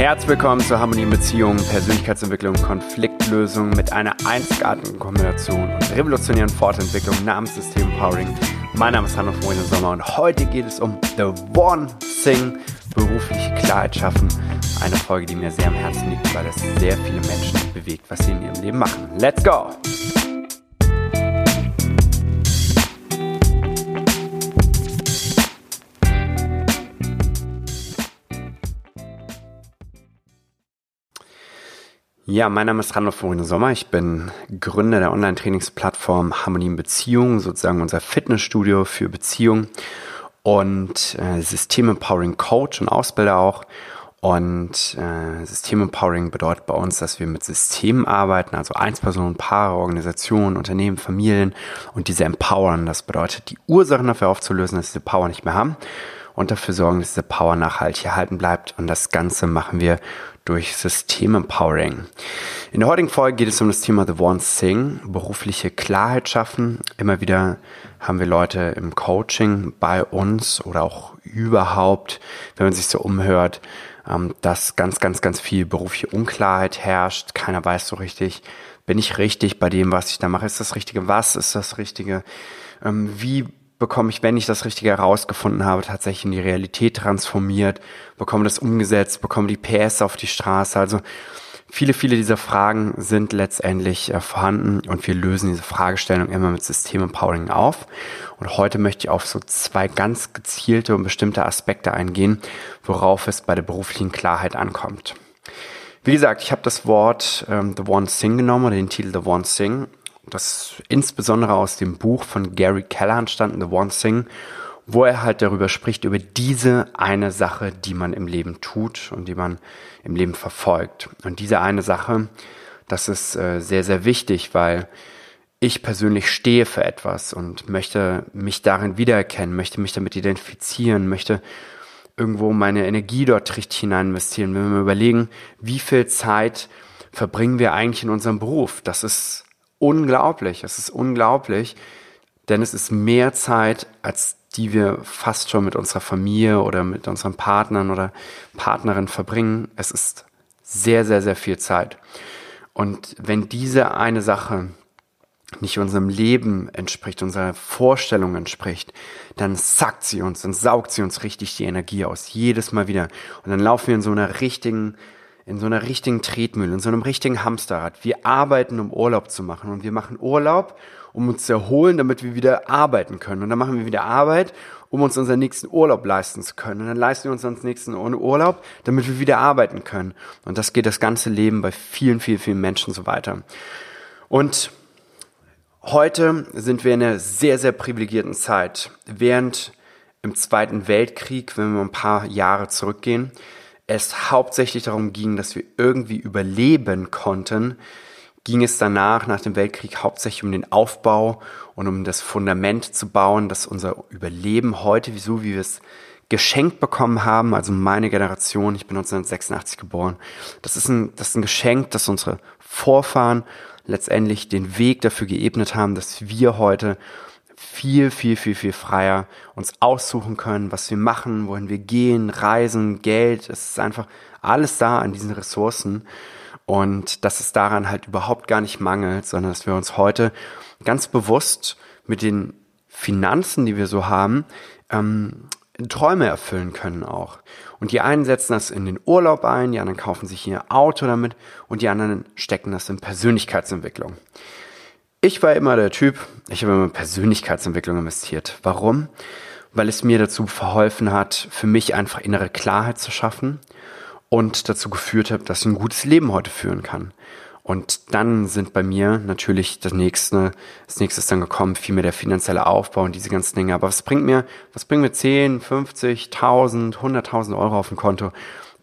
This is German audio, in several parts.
Herzlich willkommen zur Harmonie in Beziehungen, Persönlichkeitsentwicklung, Konfliktlösung mit einer einzigartigen Kombination und revolutionären Fortentwicklung namens System Empowering. Mein Name ist Hanno Freunde Sommer und heute geht es um The One Thing, berufliche Klarheit schaffen. Eine Folge, die mir sehr am Herzen liegt, weil es sehr viele Menschen bewegt, was sie in ihrem Leben machen. Let's go! Ja, mein Name ist Randolph Florine Sommer. Ich bin Gründer der Online-Trainingsplattform Harmonie in Beziehungen, sozusagen unser Fitnessstudio für Beziehungen und äh, System Empowering Coach und Ausbilder auch. Und äh, System Empowering bedeutet bei uns, dass wir mit Systemen arbeiten, also Einzelpersonen, Paare, Organisationen, Unternehmen, Familien und diese empowern. Das bedeutet, die Ursachen dafür aufzulösen, dass sie diese Power nicht mehr haben und dafür sorgen, dass diese Power nachhaltig erhalten bleibt. Und das Ganze machen wir durch System-Empowering. In der heutigen Folge geht es um das Thema The One Thing, berufliche Klarheit schaffen. Immer wieder haben wir Leute im Coaching bei uns oder auch überhaupt, wenn man sich so umhört, ähm, dass ganz, ganz, ganz viel berufliche Unklarheit herrscht. Keiner weiß so richtig, bin ich richtig bei dem, was ich da mache? Ist das Richtige? Was ist das Richtige? Ähm, wie bekomme ich, wenn ich das Richtige herausgefunden habe, tatsächlich in die Realität transformiert, bekomme das umgesetzt, bekomme die PS auf die Straße. Also viele, viele dieser Fragen sind letztendlich äh, vorhanden und wir lösen diese Fragestellung immer mit System Empowering auf. Und heute möchte ich auf so zwei ganz gezielte und bestimmte Aspekte eingehen, worauf es bei der beruflichen Klarheit ankommt. Wie gesagt, ich habe das Wort ähm, The One Thing genommen oder den Titel The One Thing das insbesondere aus dem Buch von Gary Keller entstanden, The One Thing, wo er halt darüber spricht, über diese eine Sache, die man im Leben tut und die man im Leben verfolgt. Und diese eine Sache, das ist äh, sehr, sehr wichtig, weil ich persönlich stehe für etwas und möchte mich darin wiedererkennen, möchte mich damit identifizieren, möchte irgendwo meine Energie dort richtig hinein investieren. Wenn wir überlegen, wie viel Zeit verbringen wir eigentlich in unserem Beruf? Das ist unglaublich. Es ist unglaublich, denn es ist mehr Zeit, als die wir fast schon mit unserer Familie oder mit unseren Partnern oder Partnerin verbringen. Es ist sehr, sehr, sehr viel Zeit. Und wenn diese eine Sache nicht unserem Leben entspricht, unserer Vorstellung entspricht, dann sackt sie uns, dann saugt sie uns richtig die Energie aus, jedes Mal wieder. Und dann laufen wir in so einer richtigen in so einer richtigen Tretmühle, in so einem richtigen Hamsterrad. Wir arbeiten, um Urlaub zu machen. Und wir machen Urlaub, um uns zu erholen, damit wir wieder arbeiten können. Und dann machen wir wieder Arbeit, um uns unseren nächsten Urlaub leisten zu können. Und dann leisten wir uns unseren nächsten Urlaub, damit wir wieder arbeiten können. Und das geht das ganze Leben bei vielen, vielen, vielen Menschen so weiter. Und heute sind wir in einer sehr, sehr privilegierten Zeit. Während im Zweiten Weltkrieg, wenn wir ein paar Jahre zurückgehen, es hauptsächlich darum ging, dass wir irgendwie überleben konnten, ging es danach, nach dem Weltkrieg, hauptsächlich um den Aufbau und um das Fundament zu bauen, dass unser Überleben heute, wieso wie wir es geschenkt bekommen haben, also meine Generation, ich bin 1986 geboren, das ist ein, das ist ein Geschenk, dass unsere Vorfahren letztendlich den Weg dafür geebnet haben, dass wir heute viel, viel, viel, viel freier uns aussuchen können, was wir machen, wohin wir gehen, reisen, Geld. Es ist einfach alles da an diesen Ressourcen. Und dass es daran halt überhaupt gar nicht mangelt, sondern dass wir uns heute ganz bewusst mit den Finanzen, die wir so haben, ähm, Träume erfüllen können auch. Und die einen setzen das in den Urlaub ein, die anderen kaufen sich ihr Auto damit und die anderen stecken das in Persönlichkeitsentwicklung. Ich war immer der Typ, ich habe immer in Persönlichkeitsentwicklung investiert. Warum? Weil es mir dazu verholfen hat, für mich einfach innere Klarheit zu schaffen und dazu geführt hat, dass ich ein gutes Leben heute führen kann. Und dann sind bei mir natürlich das nächste, das nächste ist dann gekommen, vielmehr der finanzielle Aufbau und diese ganzen Dinge. Aber was bringt mir, was bringt mir 10, 50, 1000, 100.000 Euro auf dem Konto,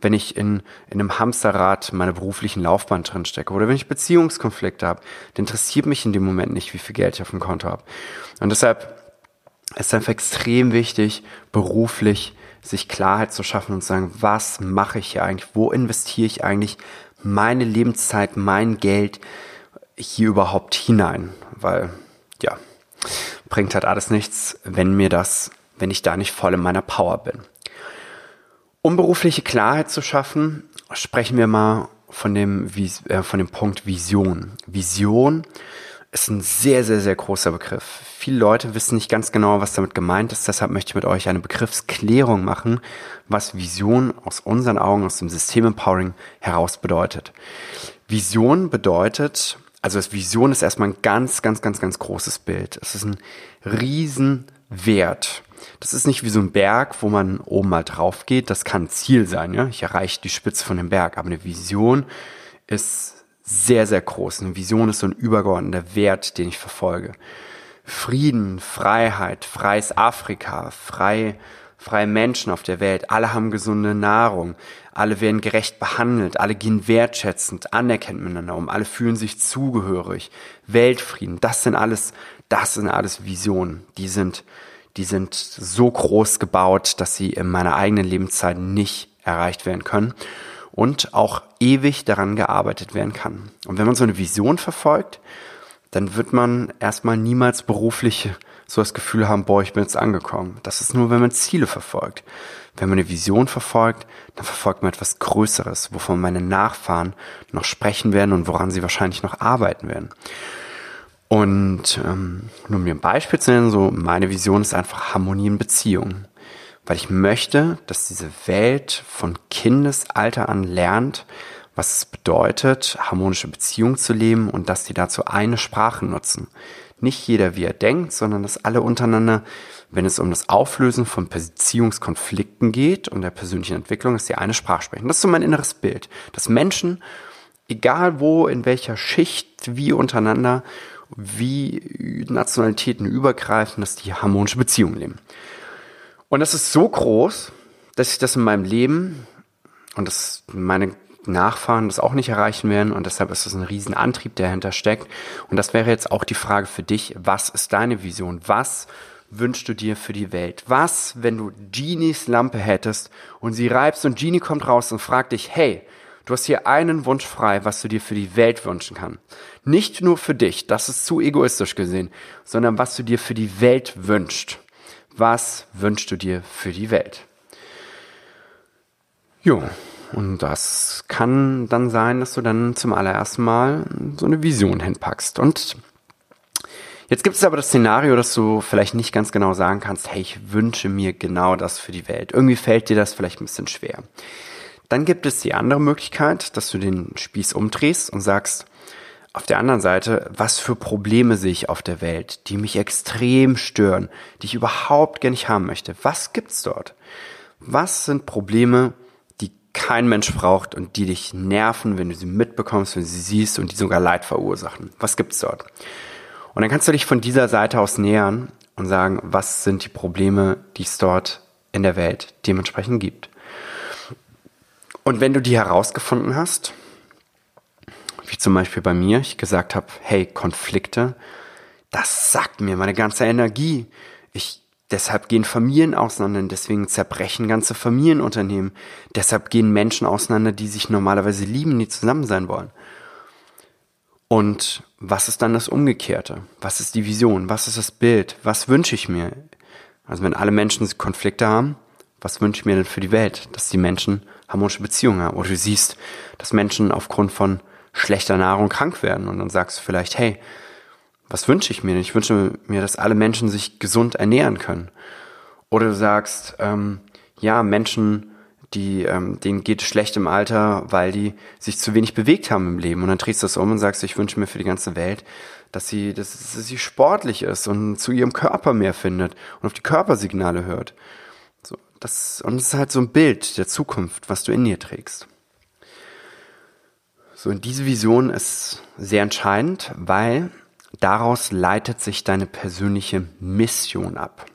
wenn ich in, in einem Hamsterrad meiner beruflichen Laufbahn drin stecke oder wenn ich Beziehungskonflikte habe, dann interessiert mich in dem Moment nicht, wie viel Geld ich auf dem Konto habe. Und deshalb ist es einfach extrem wichtig, beruflich sich Klarheit zu schaffen und zu sagen, was mache ich hier eigentlich, wo investiere ich eigentlich meine Lebenszeit, mein Geld hier überhaupt hinein, weil ja, bringt halt alles nichts, wenn mir das, wenn ich da nicht voll in meiner Power bin. Um berufliche Klarheit zu schaffen, sprechen wir mal von dem, äh, von dem Punkt Vision. Vision ist ein sehr, sehr, sehr großer Begriff. Viele Leute wissen nicht ganz genau, was damit gemeint ist. Deshalb möchte ich mit euch eine Begriffsklärung machen, was Vision aus unseren Augen, aus dem System Empowering heraus bedeutet. Vision bedeutet, also das Vision ist erstmal ein ganz, ganz, ganz, ganz großes Bild. Es ist ein Riesenwert. Das ist nicht wie so ein Berg, wo man oben mal drauf geht. Das kann Ziel sein. Ja? Ich erreiche die Spitze von dem Berg. Aber eine Vision ist sehr, sehr groß. Eine Vision ist so ein übergeordneter Wert, den ich verfolge. Frieden, Freiheit, freies Afrika, frei, freie Menschen auf der Welt. Alle haben gesunde Nahrung. Alle werden gerecht behandelt. Alle gehen wertschätzend, anerkennt miteinander um. Alle fühlen sich zugehörig. Weltfrieden. Das sind alles, das sind alles Visionen. Die sind, die sind so groß gebaut, dass sie in meiner eigenen Lebenszeit nicht erreicht werden können und auch ewig daran gearbeitet werden kann. Und wenn man so eine Vision verfolgt, dann wird man erstmal niemals beruflich so das Gefühl haben, boah, ich bin jetzt angekommen. Das ist nur, wenn man Ziele verfolgt. Wenn man eine Vision verfolgt, dann verfolgt man etwas Größeres, wovon meine Nachfahren noch sprechen werden und woran sie wahrscheinlich noch arbeiten werden. Und ähm, nur um mir ein Beispiel zu nennen, so meine Vision ist einfach Harmonie in Beziehungen weil ich möchte, dass diese Welt von Kindesalter an lernt, was es bedeutet, harmonische Beziehungen zu leben und dass die dazu eine Sprache nutzen. Nicht jeder, wie er denkt, sondern dass alle untereinander, wenn es um das Auflösen von Beziehungskonflikten geht und der persönlichen Entwicklung, dass sie eine Sprache sprechen. Das ist so mein inneres Bild, dass Menschen, egal wo, in welcher Schicht, wie untereinander, wie Nationalitäten übergreifen, dass die harmonische Beziehungen leben. Und das ist so groß, dass ich das in meinem Leben und das meine Nachfahren das auch nicht erreichen werden und deshalb ist es ein Riesenantrieb, der dahinter steckt. Und das wäre jetzt auch die Frage für dich, was ist deine Vision? Was wünschst du dir für die Welt? Was, wenn du Genies Lampe hättest und sie reibst und Genie kommt raus und fragt dich, hey, du hast hier einen Wunsch frei, was du dir für die Welt wünschen kannst. Nicht nur für dich, das ist zu egoistisch gesehen, sondern was du dir für die Welt wünschst. Was wünschst du dir für die Welt? Jo, und das kann dann sein, dass du dann zum allerersten Mal so eine Vision hinpackst. Und jetzt gibt es aber das Szenario, dass du vielleicht nicht ganz genau sagen kannst, hey, ich wünsche mir genau das für die Welt. Irgendwie fällt dir das vielleicht ein bisschen schwer. Dann gibt es die andere Möglichkeit, dass du den Spieß umdrehst und sagst, auf der anderen Seite, was für Probleme sehe ich auf der Welt, die mich extrem stören, die ich überhaupt gar nicht haben möchte? Was gibt's dort? Was sind Probleme, die kein Mensch braucht und die dich nerven, wenn du sie mitbekommst, wenn du sie siehst und die sogar Leid verursachen? Was gibt's dort? Und dann kannst du dich von dieser Seite aus nähern und sagen, was sind die Probleme, die es dort in der Welt dementsprechend gibt. Und wenn du die herausgefunden hast, wie zum Beispiel bei mir, ich gesagt habe, hey, Konflikte, das sagt mir meine ganze Energie. Ich, deshalb gehen Familien auseinander, deswegen zerbrechen ganze Familienunternehmen. Deshalb gehen Menschen auseinander, die sich normalerweise lieben, die zusammen sein wollen. Und was ist dann das Umgekehrte? Was ist die Vision? Was ist das Bild? Was wünsche ich mir? Also wenn alle Menschen Konflikte haben, was wünsche ich mir denn für die Welt? Dass die Menschen harmonische Beziehungen haben. Oder du siehst, dass Menschen aufgrund von schlechter Nahrung krank werden. Und dann sagst du vielleicht, hey, was wünsche ich mir? Ich wünsche mir, dass alle Menschen sich gesund ernähren können. Oder du sagst, ähm, ja, Menschen, die, ähm, denen geht es schlecht im Alter, weil die sich zu wenig bewegt haben im Leben. Und dann drehst du das um und sagst, ich wünsche mir für die ganze Welt, dass sie, dass, dass sie sportlich ist und zu ihrem Körper mehr findet und auf die Körpersignale hört. Das, und es ist halt so ein Bild der Zukunft, was du in dir trägst. So, und diese Vision ist sehr entscheidend, weil daraus leitet sich deine persönliche Mission ab.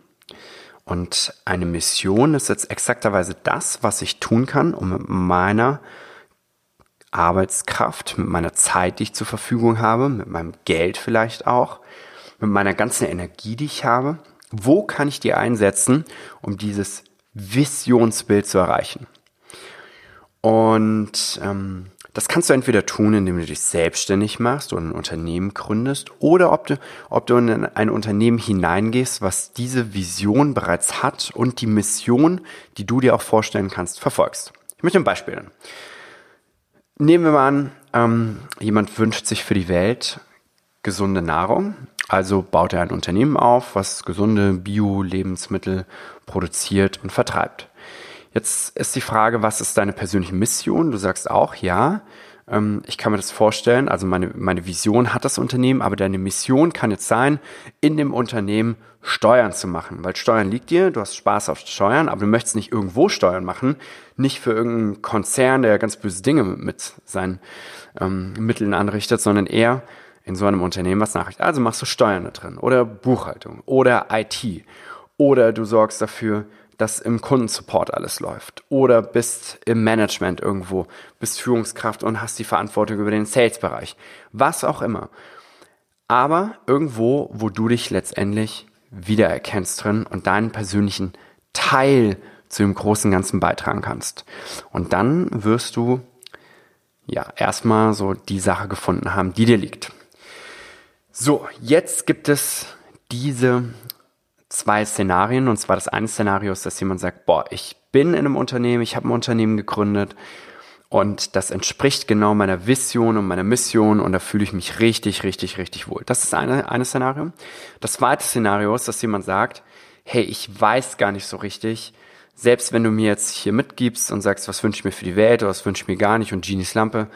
Und eine Mission ist jetzt exakterweise das, was ich tun kann, um mit meiner Arbeitskraft, mit meiner Zeit, die ich zur Verfügung habe, mit meinem Geld vielleicht auch, mit meiner ganzen Energie, die ich habe, wo kann ich die einsetzen, um dieses Visionsbild zu erreichen? Und ähm, Das kannst du entweder tun, indem du dich selbstständig machst und ein Unternehmen gründest oder ob du, ob du in ein Unternehmen hineingehst, was diese Vision bereits hat und die Mission, die du dir auch vorstellen kannst, verfolgst. Ich möchte ein Beispiel nennen. Nehmen wir mal an, ähm, jemand wünscht sich für die Welt gesunde Nahrung, also baut er ein Unternehmen auf, was gesunde Bio-Lebensmittel produziert und vertreibt. Jetzt ist die Frage, was ist deine persönliche Mission? Du sagst auch, ja, ähm, ich kann mir das vorstellen, also meine, meine Vision hat das Unternehmen, aber deine Mission kann jetzt sein, in dem Unternehmen Steuern zu machen, weil Steuern liegt dir, du hast Spaß auf Steuern, aber du möchtest nicht irgendwo Steuern machen, nicht für irgendeinen Konzern, der ganz böse Dinge mit seinen ähm, Mitteln anrichtet, sondern eher in so einem Unternehmen was nachrichtet. Also machst du Steuern da drin oder Buchhaltung oder IT oder du sorgst dafür, dass im Kundensupport alles läuft. Oder bist im Management irgendwo, bist Führungskraft und hast die Verantwortung über den Sales-Bereich. Was auch immer. Aber irgendwo, wo du dich letztendlich wiedererkennst drin und deinen persönlichen Teil zu dem großen Ganzen beitragen kannst. Und dann wirst du ja erstmal so die Sache gefunden haben, die dir liegt. So, jetzt gibt es diese zwei Szenarien. Und zwar das eine Szenario ist, dass jemand sagt, boah, ich bin in einem Unternehmen, ich habe ein Unternehmen gegründet und das entspricht genau meiner Vision und meiner Mission und da fühle ich mich richtig, richtig, richtig wohl. Das ist eine, eine Szenario. Das zweite Szenario ist, dass jemand sagt, hey, ich weiß gar nicht so richtig, selbst wenn du mir jetzt hier mitgibst und sagst, was wünsche ich mir für die Welt oder was wünsche ich mir gar nicht und Genies Lampe,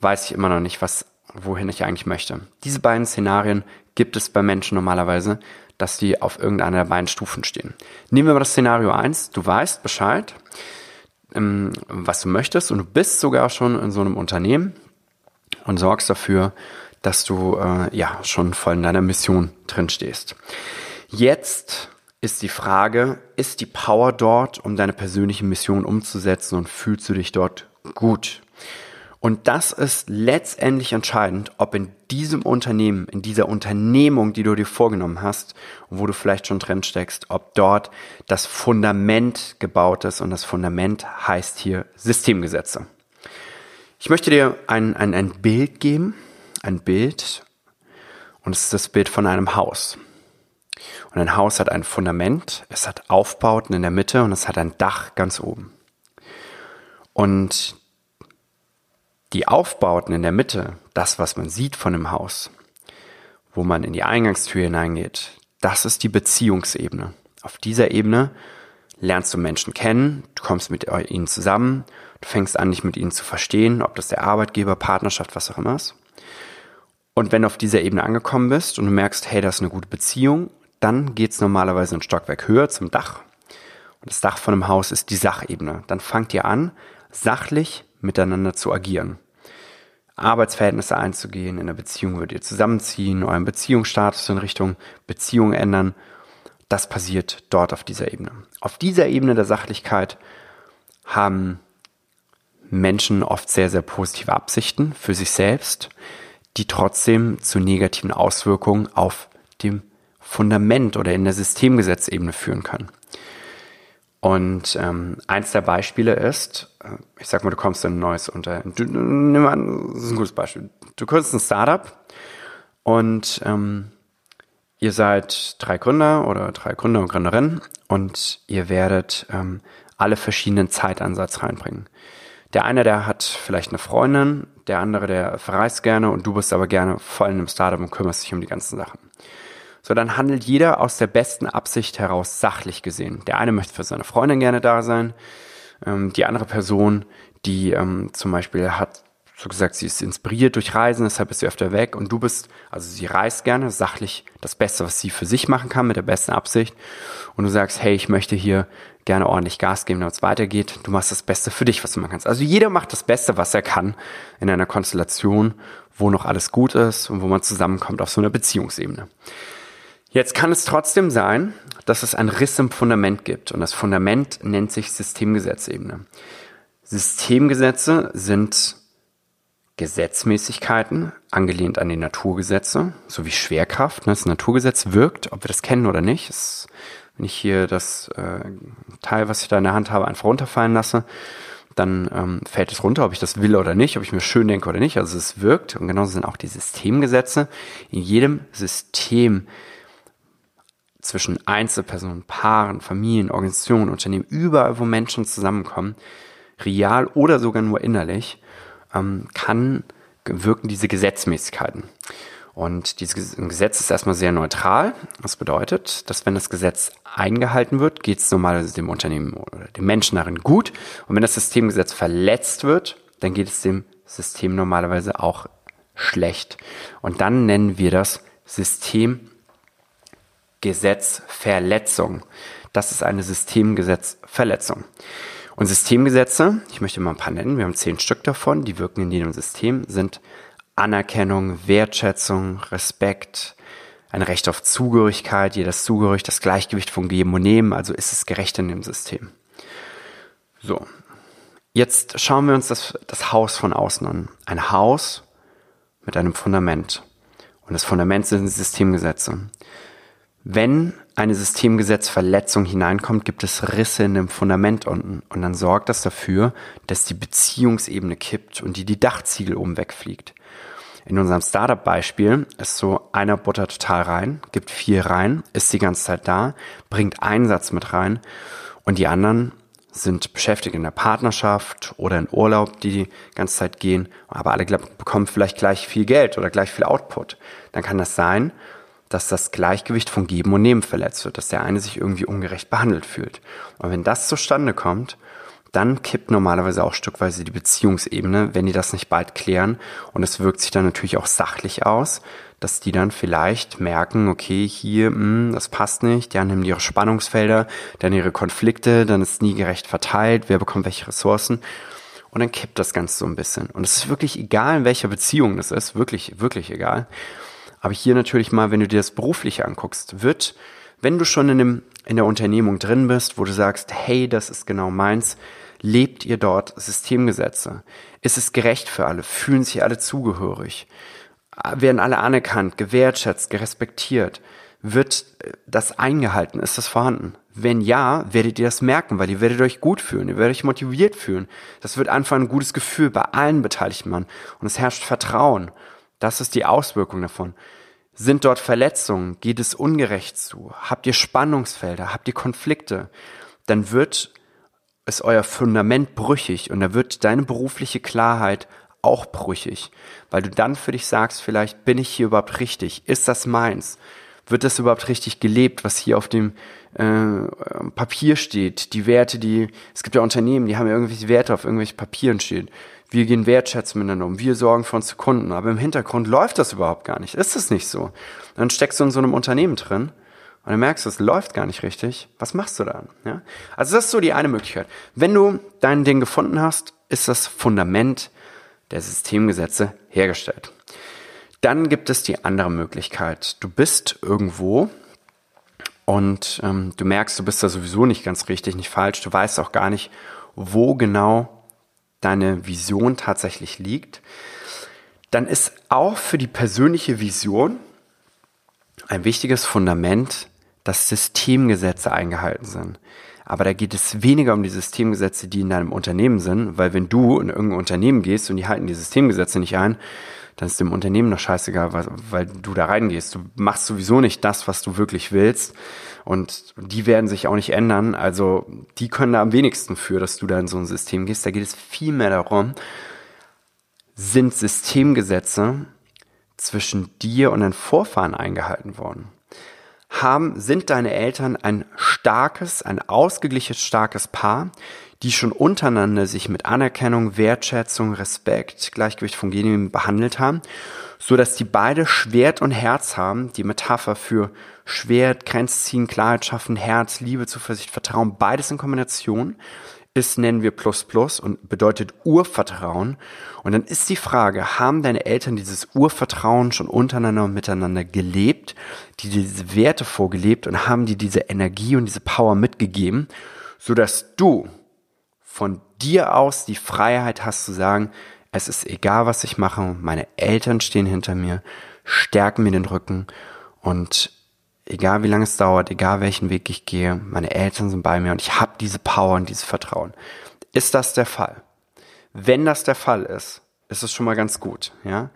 weiß ich immer noch nicht, was, wohin ich eigentlich möchte. Diese beiden Szenarien gibt es bei Menschen normalerweise dass die auf irgendeiner der beiden Stufen stehen. Nehmen wir mal das Szenario 1. Du weißt Bescheid, ähm, was du möchtest und du bist sogar schon in so einem Unternehmen und sorgst dafür, dass du äh, ja schon voll in deiner Mission drin stehst. Jetzt ist die Frage, ist die Power dort, um deine persönliche Mission umzusetzen und fühlst du dich dort gut? Und das ist letztendlich entscheidend, ob in diesem Unternehmen, in dieser Unternehmung, die du dir vorgenommen hast, wo du vielleicht schon drin steckst, ob dort das Fundament gebaut ist. Und das Fundament heißt hier Systemgesetze. Ich möchte dir ein, ein, ein Bild geben, ein Bild, und es ist das Bild von einem Haus. Und ein Haus hat ein Fundament, es hat Aufbauten in der Mitte und es hat ein Dach ganz oben. Und die Aufbauten in der Mitte, das, was man sieht von dem Haus, wo man in die Eingangstür hineingeht, das ist die Beziehungsebene. Auf dieser Ebene lernst du Menschen kennen, du kommst mit ihnen zusammen, du fängst an, dich mit ihnen zu verstehen, ob das der Arbeitgeber, Partnerschaft, was auch immer ist. Und wenn du auf dieser Ebene angekommen bist und du merkst, hey, das ist eine gute Beziehung, dann geht's normalerweise ein Stockwerk höher zum Dach. Und das Dach von einem Haus ist die Sachebene. Dann fangt ihr an, sachlich miteinander zu agieren. Arbeitsverhältnisse einzugehen, in der Beziehung würdet ihr zusammenziehen, euren Beziehungsstatus in Richtung Beziehung ändern. Das passiert dort auf dieser Ebene. Auf dieser Ebene der Sachlichkeit haben Menschen oft sehr, sehr positive Absichten für sich selbst, die trotzdem zu negativen Auswirkungen auf dem Fundament oder in der Systemgesetzebene führen können. Und ähm, eins der Beispiele ist, ich sag mal, du kommst in ein neues Unternehmen. Du, nimm an, das ist ein gutes Beispiel. Du gründest ein Startup und ähm, ihr seid drei Gründer oder drei Gründer und Gründerinnen und ihr werdet ähm, alle verschiedenen Zeitansatz reinbringen. Der eine, der hat vielleicht eine Freundin, der andere, der verreist gerne und du bist aber gerne voll in einem Startup und kümmerst dich um die ganzen Sachen. So, dann handelt jeder aus der besten Absicht heraus sachlich gesehen. Der eine möchte für seine Freundin gerne da sein, ähm, die andere Person, die ähm, zum Beispiel hat so gesagt, sie ist inspiriert durch Reisen, deshalb ist sie öfter weg und du bist, also sie reist gerne, sachlich das Beste, was sie für sich machen kann, mit der besten Absicht und du sagst, hey, ich möchte hier gerne ordentlich Gas geben, damit es weitergeht, du machst das Beste für dich, was du machen kannst. Also jeder macht das Beste, was er kann in einer Konstellation, wo noch alles gut ist und wo man zusammenkommt auf so einer Beziehungsebene. Jetzt kann es trotzdem sein, dass es einen Riss im Fundament gibt und das Fundament nennt sich Systemgesetzebene. Systemgesetze sind Gesetzmäßigkeiten, angelehnt an die Naturgesetze, so wie Schwerkraft. Das Naturgesetz wirkt, ob wir das kennen oder nicht. Das, wenn ich hier das äh, Teil, was ich da in der Hand habe, einfach runterfallen lasse, dann ähm, fällt es runter, ob ich das will oder nicht, ob ich mir schön denke oder nicht. Also es wirkt und genauso sind auch die Systemgesetze. In jedem System zwischen Einzelpersonen, Paaren, Familien, Organisationen, Unternehmen, überall, wo Menschen zusammenkommen, real oder sogar nur innerlich, ähm, kann wirken diese Gesetzmäßigkeiten. Und dieses Gesetz ist erstmal sehr neutral. Das bedeutet, dass wenn das Gesetz eingehalten wird, geht es normalerweise dem Unternehmen oder dem Menschen darin gut. Und wenn das Systemgesetz verletzt wird, dann geht es dem System normalerweise auch schlecht. Und dann nennen wir das Systemgesetzverletzung. Das ist eine Systemgesetzverletzung. Und Systemgesetze, ich möchte mal ein paar nennen, wir haben zehn Stück davon, die wirken in jedem System, sind Anerkennung, Wertschätzung, Respekt, ein Recht auf Zugehörigkeit, jedes Zugehörig, das Gleichgewicht von Geben und Nehmen, also ist es gerecht in dem System. So, jetzt schauen wir uns das, das Haus von außen an. Ein Haus mit einem Fundament. Und das Fundament sind Systemgesetze. Wenn eine Systemgesetzverletzung hineinkommt, gibt es Risse in dem Fundament unten. Und dann sorgt das dafür, dass die Beziehungsebene kippt und die, die Dachziegel oben wegfliegt. In unserem Startup-Beispiel ist so einer Butter total rein, gibt vier rein, ist die ganze Zeit da, bringt einen Satz mit rein und die anderen sind beschäftigt in der Partnerschaft oder in Urlaub, die die ganze Zeit gehen, aber alle bekommen vielleicht gleich viel Geld oder gleich viel Output. Dann kann das sein, dass das Gleichgewicht von Geben und Nehmen verletzt wird, dass der eine sich irgendwie ungerecht behandelt fühlt. Und wenn das zustande kommt, dann kippt normalerweise auch stückweise die Beziehungsebene, wenn die das nicht bald klären. Und es wirkt sich dann natürlich auch sachlich aus, dass die dann vielleicht merken, okay, hier, mh, hm, das passt nicht, die haben ihre Spannungsfelder, dann ihre Konflikte, dann ist nie gerecht verteilt, wer bekommt welche Ressourcen. Und dann kippt das Ganze so ein bisschen. Und es ist wirklich egal, in welcher Beziehung das ist, wirklich, wirklich egal. Aber hier natürlich mal, wenn du dir das berufliche anguckst, wird, wenn du schon in, dem, in der Unternehmung drin bist, wo du sagst, hey, das ist genau meins, lebt ihr dort Systemgesetze? Ist es gerecht für alle? Fühlen sich alle zugehörig? Werden alle anerkannt, gewertschätzt, gerespektiert? Wird das eingehalten? Ist das vorhanden? Wenn ja, werdet ihr das merken, weil ihr werdet euch gut fühlen, ihr werdet euch motiviert fühlen. Das wird einfach ein gutes Gefühl bei allen Beteiligten Mann. Und es herrscht Vertrauen. Das ist die Auswirkung davon. Sind dort Verletzungen? Geht es ungerecht zu? Habt ihr Spannungsfelder? Habt ihr Konflikte? Dann wird es euer Fundament brüchig und da wird deine berufliche Klarheit auch brüchig, weil du dann für dich sagst, vielleicht bin ich hier überhaupt richtig? Ist das meins? Wird das überhaupt richtig gelebt, was hier auf dem äh, Papier steht? Die Werte, die, es gibt ja Unternehmen, die haben ja irgendwelche Werte auf irgendwelchen Papieren stehen wir gehen wertschätzen miteinander um, wir sorgen für unsere Kunden, aber im Hintergrund läuft das überhaupt gar nicht. Ist es nicht so? Dann steckst du in so einem Unternehmen drin und dann merkst du, es läuft gar nicht richtig. Was machst du dann? Ja? Also das ist so die eine Möglichkeit. Wenn du dein Ding gefunden hast, ist das Fundament der Systemgesetze hergestellt. Dann gibt es die andere Möglichkeit. Du bist irgendwo und ähm, du merkst, du bist da sowieso nicht ganz richtig, nicht falsch. Du weißt auch gar nicht, wo genau deine Vision tatsächlich liegt, dann ist auch für die persönliche Vision ein wichtiges Fundament, dass Systemgesetze eingehalten sind. Aber da geht es weniger um die Systemgesetze, die in deinem Unternehmen sind, weil wenn du in irgendein Unternehmen gehst und die halten die Systemgesetze nicht ein, dann ist dem Unternehmen noch scheißegal, weil, weil du da reingehst. Du machst sowieso nicht das, was du wirklich willst. Und die werden sich auch nicht ändern. Also die können da am wenigsten für, dass du da in so ein System gehst. Da geht es viel mehr darum, sind Systemgesetze zwischen dir und deinen Vorfahren eingehalten worden? Haben, sind deine Eltern ein starkes, ein ausgeglichenes, starkes Paar, die schon untereinander sich mit Anerkennung, Wertschätzung, Respekt, Gleichgewicht von Genien behandelt haben, so dass die beide Schwert und Herz haben, die Metapher für Schwert, Grenzziehen, Klarheit schaffen, Herz, Liebe, Zuversicht, Vertrauen, beides in Kombination ist, nennen wir Plus Plus und bedeutet Urvertrauen. Und dann ist die Frage, haben deine Eltern dieses Urvertrauen schon untereinander und miteinander gelebt, die diese Werte vorgelebt und haben die diese Energie und diese Power mitgegeben, so dass du von dir aus die Freiheit hast zu sagen, es ist egal, was ich mache, meine Eltern stehen hinter mir, stärken mir den Rücken und egal wie lange es dauert, egal welchen Weg ich gehe, meine Eltern sind bei mir und ich habe diese Power und dieses Vertrauen. Ist das der Fall? Wenn das der Fall ist, ist es schon mal ganz gut, ja.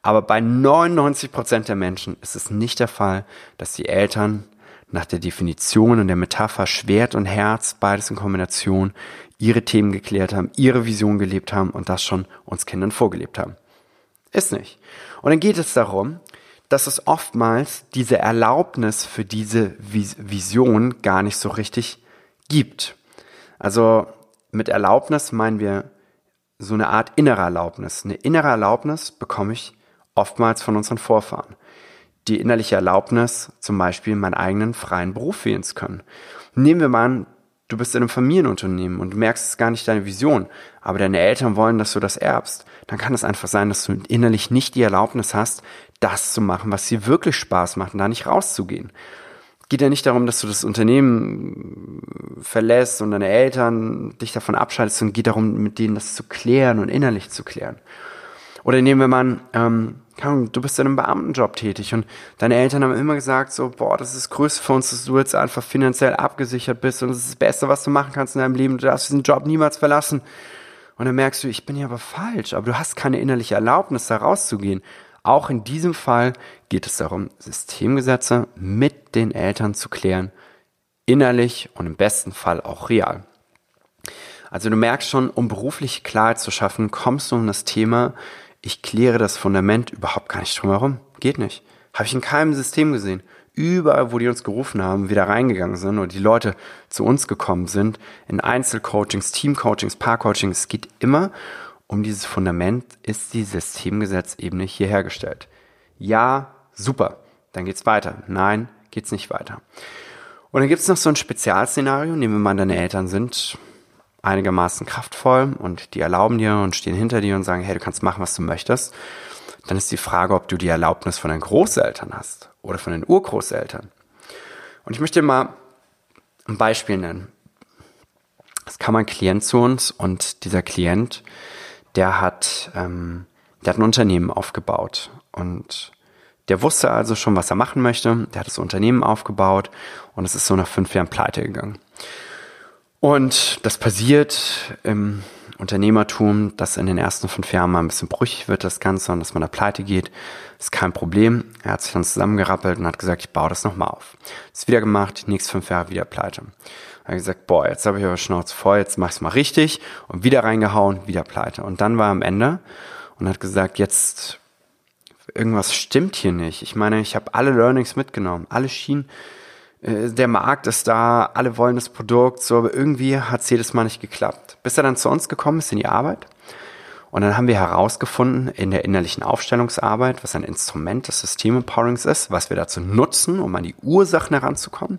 Aber bei 99 Prozent der Menschen ist es nicht der Fall, dass die Eltern nach der Definition und der Metapher Schwert und Herz, beides in Kombination, ihre Themen geklärt haben, ihre Vision gelebt haben und das schon uns Kindern vorgelebt haben. Ist nicht. Und dann geht es darum, dass es oftmals diese Erlaubnis für diese Vision gar nicht so richtig gibt. Also mit Erlaubnis meinen wir so eine Art innere Erlaubnis. Eine innere Erlaubnis bekomme ich oftmals von unseren Vorfahren. Die innerliche Erlaubnis, zum Beispiel meinen eigenen freien Beruf wählen zu können. Nehmen wir mal an, du bist in einem Familienunternehmen und du merkst es gar nicht deine Vision, aber deine Eltern wollen, dass du das erbst. Dann kann es einfach sein, dass du innerlich nicht die Erlaubnis hast, das zu machen, was dir wirklich Spaß macht und da nicht rauszugehen. Geht ja nicht darum, dass du das Unternehmen verlässt und deine Eltern dich davon abschaltest, sondern geht darum, mit denen das zu klären und innerlich zu klären. Oder nehmen wir mal ähm, du bist in einem Beamtenjob tätig und deine Eltern haben immer gesagt so, boah, das ist das Größte für uns, dass du jetzt einfach finanziell abgesichert bist und das ist das Beste, was du machen kannst in deinem Leben. Du darfst diesen Job niemals verlassen. Und dann merkst du, ich bin hier aber falsch, aber du hast keine innerliche Erlaubnis, da rauszugehen. Auch in diesem Fall geht es darum, Systemgesetze mit den Eltern zu klären, innerlich und im besten Fall auch real. Also du merkst schon, um berufliche Klarheit zu schaffen, kommst du um das Thema, ich kläre das Fundament überhaupt gar nicht drum herum. Geht nicht. Habe ich in keinem System gesehen. Überall, wo die uns gerufen haben, wieder reingegangen sind oder die Leute zu uns gekommen sind, in Einzelcoachings, Teamcoachings, Paarcoachings, es geht immer um dieses Fundament, ist die Systemgesetzebene hier hergestellt. Ja, super, dann geht's weiter. Nein, geht's nicht weiter. Und dann gibt's noch so ein Spezialszenario, nehmen wir mal, deine Eltern sind einigermaßen kraftvoll und die erlauben dir und stehen hinter dir und sagen, hey, du kannst machen, was du möchtest, dann ist die Frage, ob du die Erlaubnis von deinen Großeltern hast oder von den Urgroßeltern. Und ich möchte dir mal ein Beispiel nennen. Es kam ein Klient zu uns und dieser Klient, der hat, ähm, der hat ein Unternehmen aufgebaut und der wusste also schon, was er machen möchte. Der hat das Unternehmen aufgebaut und es ist so nach fünf Jahren pleite gegangen. Und das passiert im Unternehmertum, dass in den ersten fünf Jahren mal ein bisschen brüchig wird, das Ganze, und dass man da pleite geht, ist kein Problem. Er hat sich dann zusammengerappelt und hat gesagt, ich baue das nochmal auf. Ist wieder gemacht, die nächsten fünf Jahre wieder pleite. Er hat gesagt, boah, jetzt habe ich aber Schnauze voll, jetzt mach ich's mal richtig und wieder reingehauen, wieder pleite. Und dann war er am Ende und hat gesagt, jetzt irgendwas stimmt hier nicht. Ich meine, ich habe alle Learnings mitgenommen, alle Schienen der Markt ist da, alle wollen das Produkt, so, aber irgendwie hat es jedes Mal nicht geklappt. Bis er dann zu uns gekommen ist in die Arbeit. Und dann haben wir herausgefunden in der innerlichen Aufstellungsarbeit, was ein Instrument des System-Empowerings ist, was wir dazu nutzen, um an die Ursachen heranzukommen.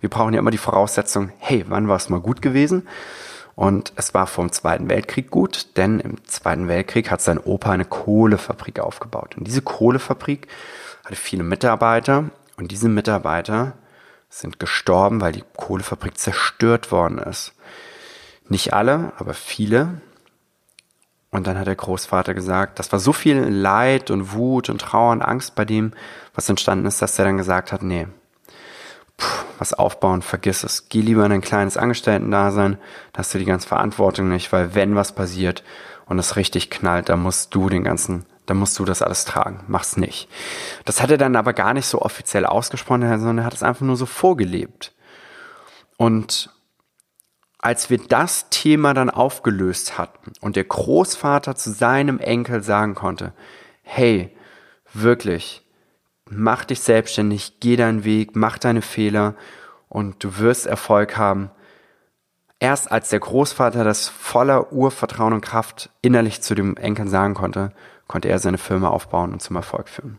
Wir brauchen ja immer die Voraussetzung, hey, wann war es mal gut gewesen? Und es war vor dem Zweiten Weltkrieg gut, denn im Zweiten Weltkrieg hat sein Opa eine Kohlefabrik aufgebaut. Und diese Kohlefabrik hatte viele Mitarbeiter und diese Mitarbeiter sind gestorben, weil die Kohlefabrik zerstört worden ist. Nicht alle, aber viele. Und dann hat der Großvater gesagt, das war so viel Leid und Wut und Trauer und Angst bei dem, was entstanden ist, dass er dann gesagt hat, nee, puh, was aufbauen, vergiss es. Geh lieber in ein kleines Angestellten-Dasein, da hast du die ganze Verantwortung nicht, weil wenn was passiert und es richtig knallt, dann musst du den ganzen dann musst du das alles tragen. Mach's nicht. Das hat er dann aber gar nicht so offiziell ausgesprochen, sondern er hat es einfach nur so vorgelebt. Und als wir das Thema dann aufgelöst hatten und der Großvater zu seinem Enkel sagen konnte, hey, wirklich, mach dich selbstständig, geh deinen Weg, mach deine Fehler und du wirst Erfolg haben. Erst als der Großvater das voller Urvertrauen und Kraft innerlich zu dem Enkel sagen konnte, konnte er seine Firma aufbauen und zum Erfolg führen.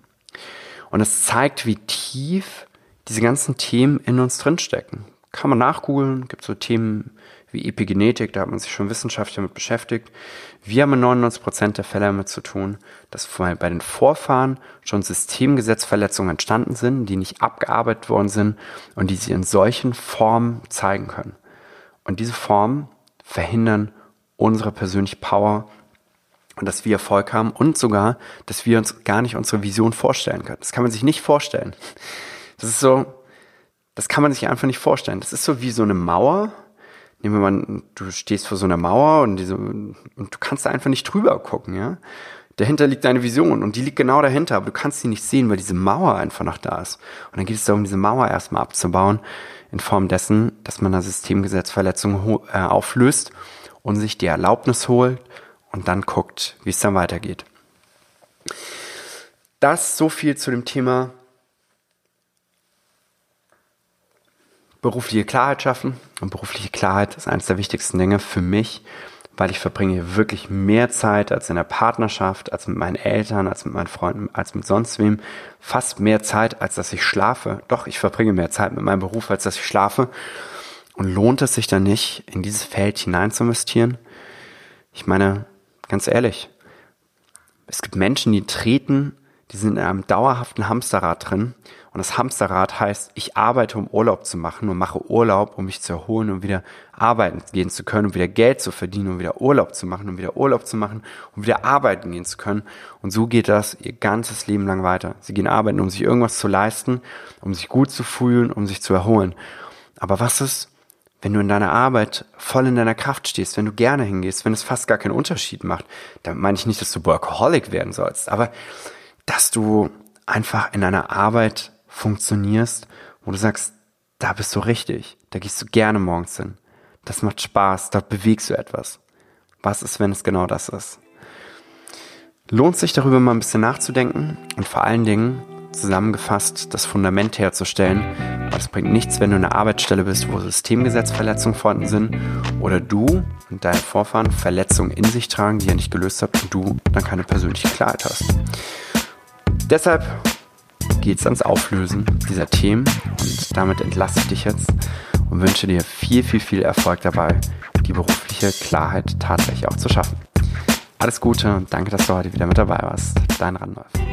Und es zeigt, wie tief diese ganzen Themen in uns drinstecken. Kann man nachgoogeln, gibt so Themen wie Epigenetik, da hat man sich schon wissenschaftlich damit beschäftigt. Wir haben in 99% der Fälle damit zu tun, dass bei den Vorfahren schon Systemgesetzverletzungen entstanden sind, die nicht abgearbeitet worden sind und die sie in solchen Formen zeigen können. Und diese Formen verhindern unsere persönliche Power und dass wir Erfolg haben und sogar, dass wir uns gar nicht unsere Vision vorstellen können. Das kann man sich nicht vorstellen. Das ist so, das kann man sich einfach nicht vorstellen. Das ist so wie so eine Mauer, nehmen wir mal, du stehst vor so einer Mauer und, diese, und du kannst da einfach nicht drüber gucken, ja. Dahinter liegt deine Vision und die liegt genau dahinter, aber du kannst sie nicht sehen, weil diese Mauer einfach noch da ist. Und dann geht es darum, diese Mauer erstmal abzubauen, in Form dessen, dass man eine Systemgesetzverletzung äh, auflöst und sich die Erlaubnis holt und dann guckt, wie es dann weitergeht. Das so viel zu dem Thema berufliche Klarheit schaffen. Und berufliche Klarheit ist eines der wichtigsten Dinge für mich, weil ich verbringe wirklich mehr Zeit als in der Partnerschaft, als mit meinen Eltern, als mit meinen Freunden, als mit sonst wem. Fast mehr Zeit, als dass ich schlafe. Doch, ich verbringe mehr Zeit mit meinem Beruf, als dass ich schlafe. Und lohnt es sich dann nicht, in dieses Feld hinein zu investieren? Ich meine, ganz ehrlich, es gibt Menschen, die treten die sind in einem dauerhaften Hamsterrad drin. Und das Hamsterrad heißt, ich arbeite, um Urlaub zu machen und mache Urlaub, um mich zu erholen und wieder arbeiten gehen zu können und wieder Geld zu verdienen und wieder Urlaub zu machen und wieder Urlaub zu machen und wieder arbeiten gehen zu können. Und so geht das ihr ganzes Leben lang weiter. Sie gehen arbeiten, um sich irgendwas zu leisten, um sich gut zu fühlen, um sich zu erholen. Aber was ist, wenn du in deiner Arbeit voll in deiner Kraft stehst, wenn du gerne hingehst, wenn es fast gar keinen Unterschied macht? Damit meine ich nicht, dass du Workaholic werden sollst, aber dass du einfach in einer Arbeit funktionierst, wo du sagst, da bist du richtig, da gehst du gerne morgens hin. Das macht Spaß, dort bewegst du etwas. Was ist, wenn es genau das ist? Lohnt sich darüber mal ein bisschen nachzudenken und vor allen Dingen zusammengefasst das Fundament herzustellen, es bringt nichts, wenn du in einer Arbeitsstelle bist, wo Systemgesetzverletzungen vorhanden sind oder du und deine Vorfahren Verletzungen in sich tragen, die ihr nicht gelöst habt und du dann keine persönliche Klarheit hast. Deshalb geht es ans Auflösen dieser Themen und damit entlasse ich dich jetzt und wünsche dir viel, viel, viel Erfolg dabei, die berufliche Klarheit tatsächlich auch zu schaffen. Alles Gute und danke, dass du heute wieder mit dabei warst. Dein Randolph.